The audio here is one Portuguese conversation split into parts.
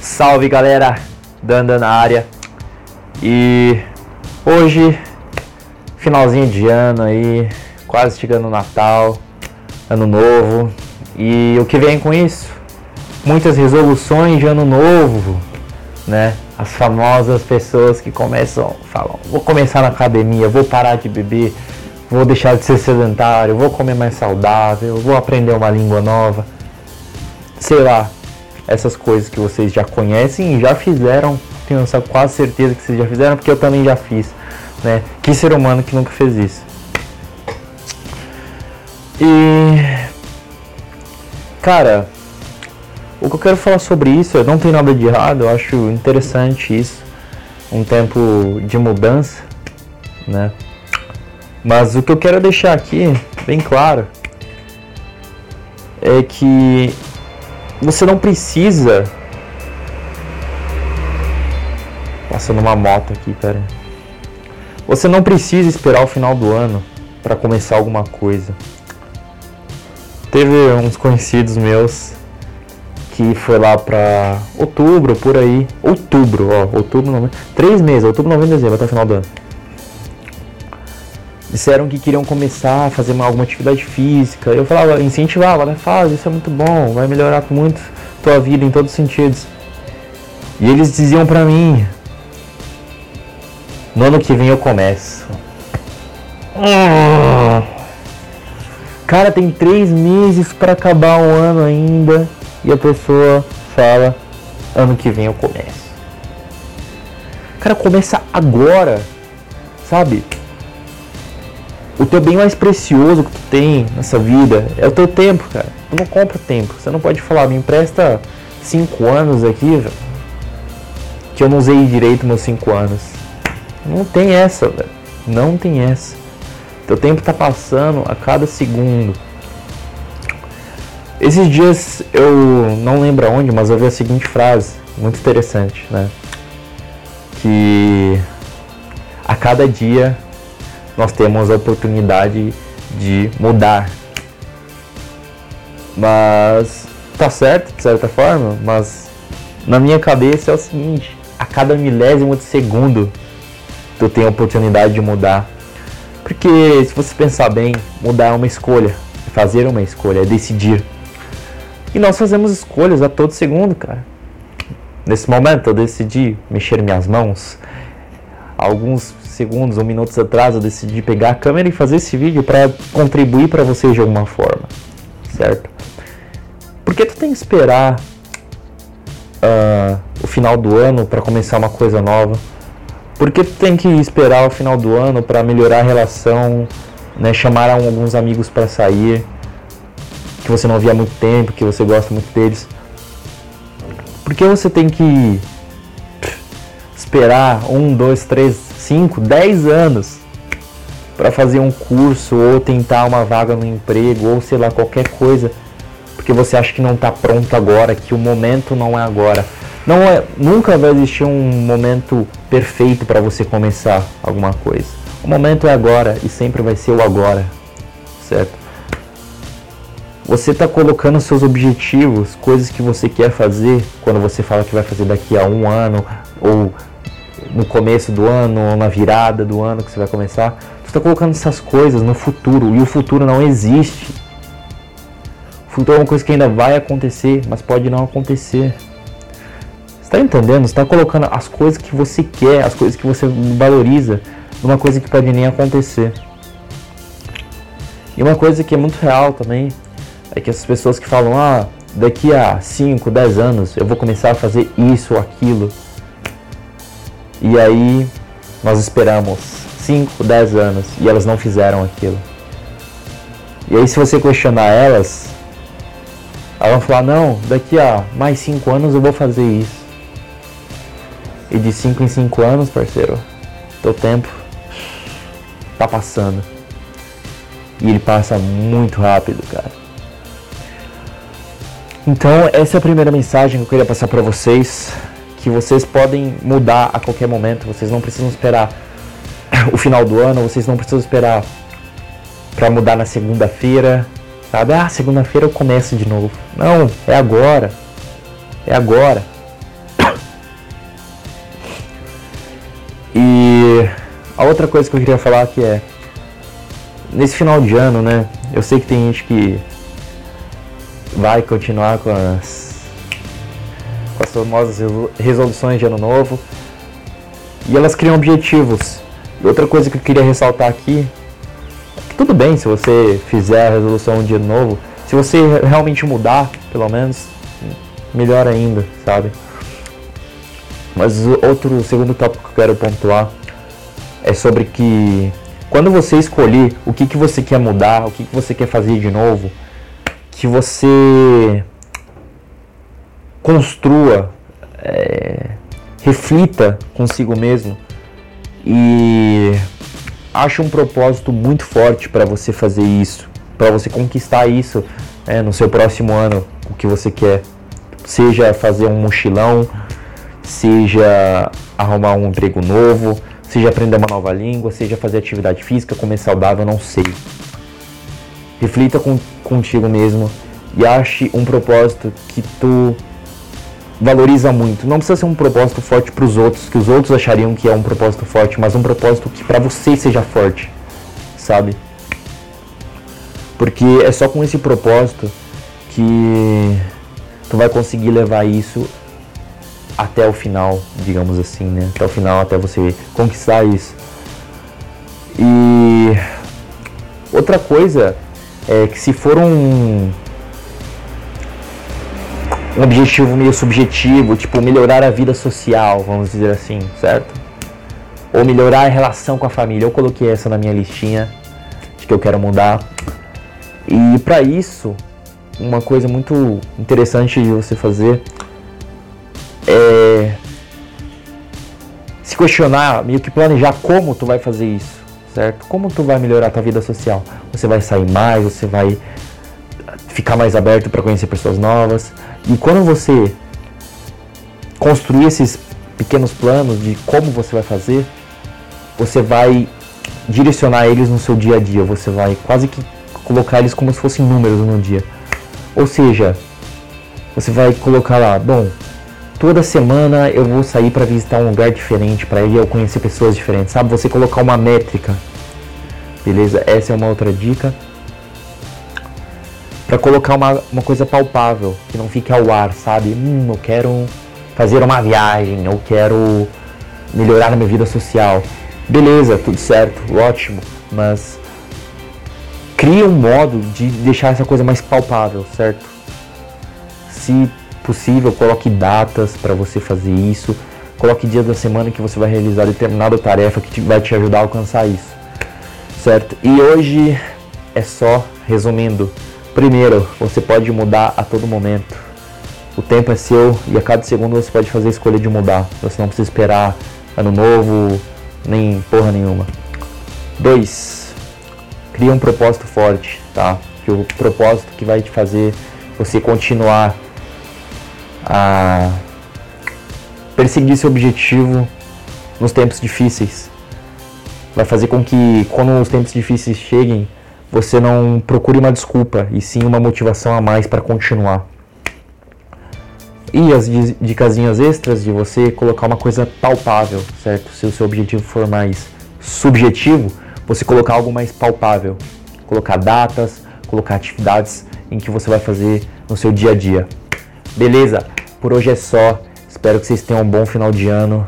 Salve galera, Danda na área. E hoje, finalzinho de ano aí, quase chegando o Natal, Ano Novo. E o que vem com isso? Muitas resoluções de Ano Novo, né? As famosas pessoas que começam, falam, vou começar na academia, vou parar de beber, vou deixar de ser sedentário, vou comer mais saudável, vou aprender uma língua nova. Sei lá, essas coisas que vocês já conhecem e já fizeram, tenho quase certeza que vocês já fizeram, porque eu também já fiz, né? Que ser humano que nunca fez isso? E cara, o que eu quero falar sobre isso, não tem nada de errado, eu acho interessante isso, um tempo de mudança, né? Mas o que eu quero deixar aqui bem claro é que você não precisa. Passando uma moto aqui, pera. Você não precisa esperar o final do ano para começar alguma coisa. Teve uns conhecidos meus que foi lá pra outubro, por aí. Outubro, ó, outubro, novembro. Três meses, outubro, novembro, dezembro, até o final do ano disseram que queriam começar a fazer uma, alguma atividade física. Eu falava, incentivava, né? Faz, isso é muito bom, vai melhorar muito tua vida em todos os sentidos. E eles diziam pra mim, no ano que vem eu começo. Ah. Cara, tem três meses para acabar o ano ainda e a pessoa fala, ano que vem eu começo. Cara, começa agora, sabe? O teu bem mais precioso que tu tem nessa vida é o teu tempo, cara. Tu não compra tempo. Você não pode falar, me empresta cinco anos aqui, velho, que eu não usei direito meus cinco anos. Não tem essa, velho. Não tem essa. Teu tempo tá passando a cada segundo. Esses dias eu não lembro aonde, mas eu vi a seguinte frase, muito interessante, né? Que a cada dia nós temos a oportunidade de mudar. Mas tá certo, de certa forma, mas na minha cabeça é o seguinte, a cada milésimo de segundo tu tem a oportunidade de mudar. Porque se você pensar bem, mudar é uma escolha, fazer uma escolha, é decidir. E nós fazemos escolhas a todo segundo, cara. Nesse momento eu decidi mexer minhas mãos. Alguns segundos ou minutos atrás eu decidi pegar a câmera e fazer esse vídeo para contribuir para vocês de alguma forma, certo? Porque tu tem que esperar uh, o final do ano para começar uma coisa nova? Porque tu tem que esperar o final do ano para melhorar a relação, né, chamar alguns amigos para sair que você não via há muito tempo, que você gosta muito deles? Porque você tem que esperar um, dois, três 5, 10 anos para fazer um curso ou tentar uma vaga no emprego ou sei lá qualquer coisa, porque você acha que não está pronto agora, que o momento não é agora. Não é, nunca vai existir um momento perfeito para você começar alguma coisa. O momento é agora e sempre vai ser o agora, certo? Você está colocando seus objetivos, coisas que você quer fazer, quando você fala que vai fazer daqui a um ano ou no começo do ano ou na virada do ano que você vai começar. Você está colocando essas coisas no futuro e o futuro não existe. O futuro é uma coisa que ainda vai acontecer, mas pode não acontecer. Você está entendendo? Você está colocando as coisas que você quer, as coisas que você valoriza, numa coisa que pode nem acontecer. E uma coisa que é muito real também é que as pessoas que falam, ah, daqui a 5, 10 anos eu vou começar a fazer isso ou aquilo e aí nós esperamos 5, 10 anos e elas não fizeram aquilo. E aí se você questionar elas, elas vão falar, não, daqui a mais 5 anos eu vou fazer isso. E de 5 em 5 anos, parceiro, teu tempo tá passando. E ele passa muito rápido, cara. Então, essa é a primeira mensagem que eu queria passar para vocês que vocês podem mudar a qualquer momento, vocês não precisam esperar o final do ano, vocês não precisam esperar para mudar na segunda-feira, sabe? Ah, segunda-feira eu começo de novo. Não, é agora. É agora. E a outra coisa que eu queria falar que é nesse final de ano, né? Eu sei que tem gente que vai continuar com as famosas resoluções de ano novo e elas criam objetivos. E outra coisa que eu queria ressaltar aqui é que tudo bem se você fizer a resolução de ano novo, se você realmente mudar, pelo menos, melhor ainda, sabe? Mas outro segundo tópico que eu quero pontuar é sobre que quando você escolher o que, que você quer mudar, o que, que você quer fazer de novo, que você construa, é, reflita consigo mesmo e ache um propósito muito forte para você fazer isso, para você conquistar isso é, no seu próximo ano, o que você quer. Seja fazer um mochilão, seja arrumar um emprego novo, seja aprender uma nova língua, seja fazer atividade física, comer saudável, não sei. Reflita com, contigo mesmo e ache um propósito que tu valoriza muito. Não precisa ser um propósito forte para os outros, que os outros achariam que é um propósito forte, mas um propósito que para você seja forte, sabe? Porque é só com esse propósito que tu vai conseguir levar isso até o final, digamos assim, né? Até o final, até você conquistar isso. E outra coisa é que se for um um objetivo meio subjetivo, tipo melhorar a vida social, vamos dizer assim, certo? Ou melhorar a relação com a família. Eu coloquei essa na minha listinha de que eu quero mudar. E para isso, uma coisa muito interessante de você fazer é se questionar, meio que planejar como tu vai fazer isso, certo? Como tu vai melhorar a tua vida social? Você vai sair mais, você vai ficar mais aberto para conhecer pessoas novas. E quando você construir esses pequenos planos de como você vai fazer, você vai direcionar eles no seu dia a dia, você vai quase que colocar eles como se fossem números no dia. Ou seja, você vai colocar lá, bom, toda semana eu vou sair para visitar um lugar diferente, para ir eu conhecer pessoas diferentes, sabe? Você colocar uma métrica. Beleza? Essa é uma outra dica. Para colocar uma, uma coisa palpável, que não fique ao ar, sabe? Hum, eu quero fazer uma viagem, eu quero melhorar na minha vida social. Beleza, tudo certo, ótimo, mas cria um modo de deixar essa coisa mais palpável, certo? Se possível, coloque datas para você fazer isso. Coloque dias da semana que você vai realizar determinada tarefa que vai te ajudar a alcançar isso. Certo? E hoje é só resumindo. Primeiro, você pode mudar a todo momento. O tempo é seu e a cada segundo você pode fazer a escolha de mudar. Você não precisa esperar ano novo, nem porra nenhuma. Dois, cria um propósito forte, tá? Que o propósito que vai te fazer você continuar a perseguir seu objetivo nos tempos difíceis. Vai fazer com que quando os tempos difíceis cheguem, você não procure uma desculpa e sim uma motivação a mais para continuar. E as dicasinhas extras de você colocar uma coisa palpável, certo? Se o seu objetivo for mais subjetivo, você colocar algo mais palpável. Colocar datas, colocar atividades em que você vai fazer no seu dia a dia. Beleza? Por hoje é só. Espero que vocês tenham um bom final de ano.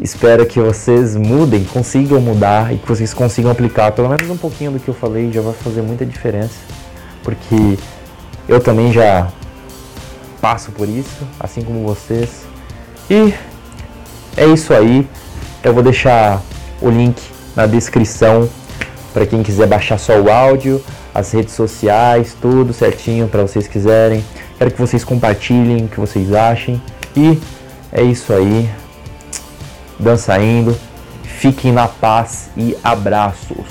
Espero que vocês mudem, consigam mudar e que vocês consigam aplicar pelo menos um pouquinho do que eu falei, já vai fazer muita diferença. Porque eu também já passo por isso, assim como vocês. E é isso aí. Eu vou deixar o link na descrição para quem quiser baixar só o áudio, as redes sociais, tudo certinho para vocês quiserem. Quero que vocês compartilhem o que vocês achem. E é isso aí. Dança indo. Fiquem na paz e abraços.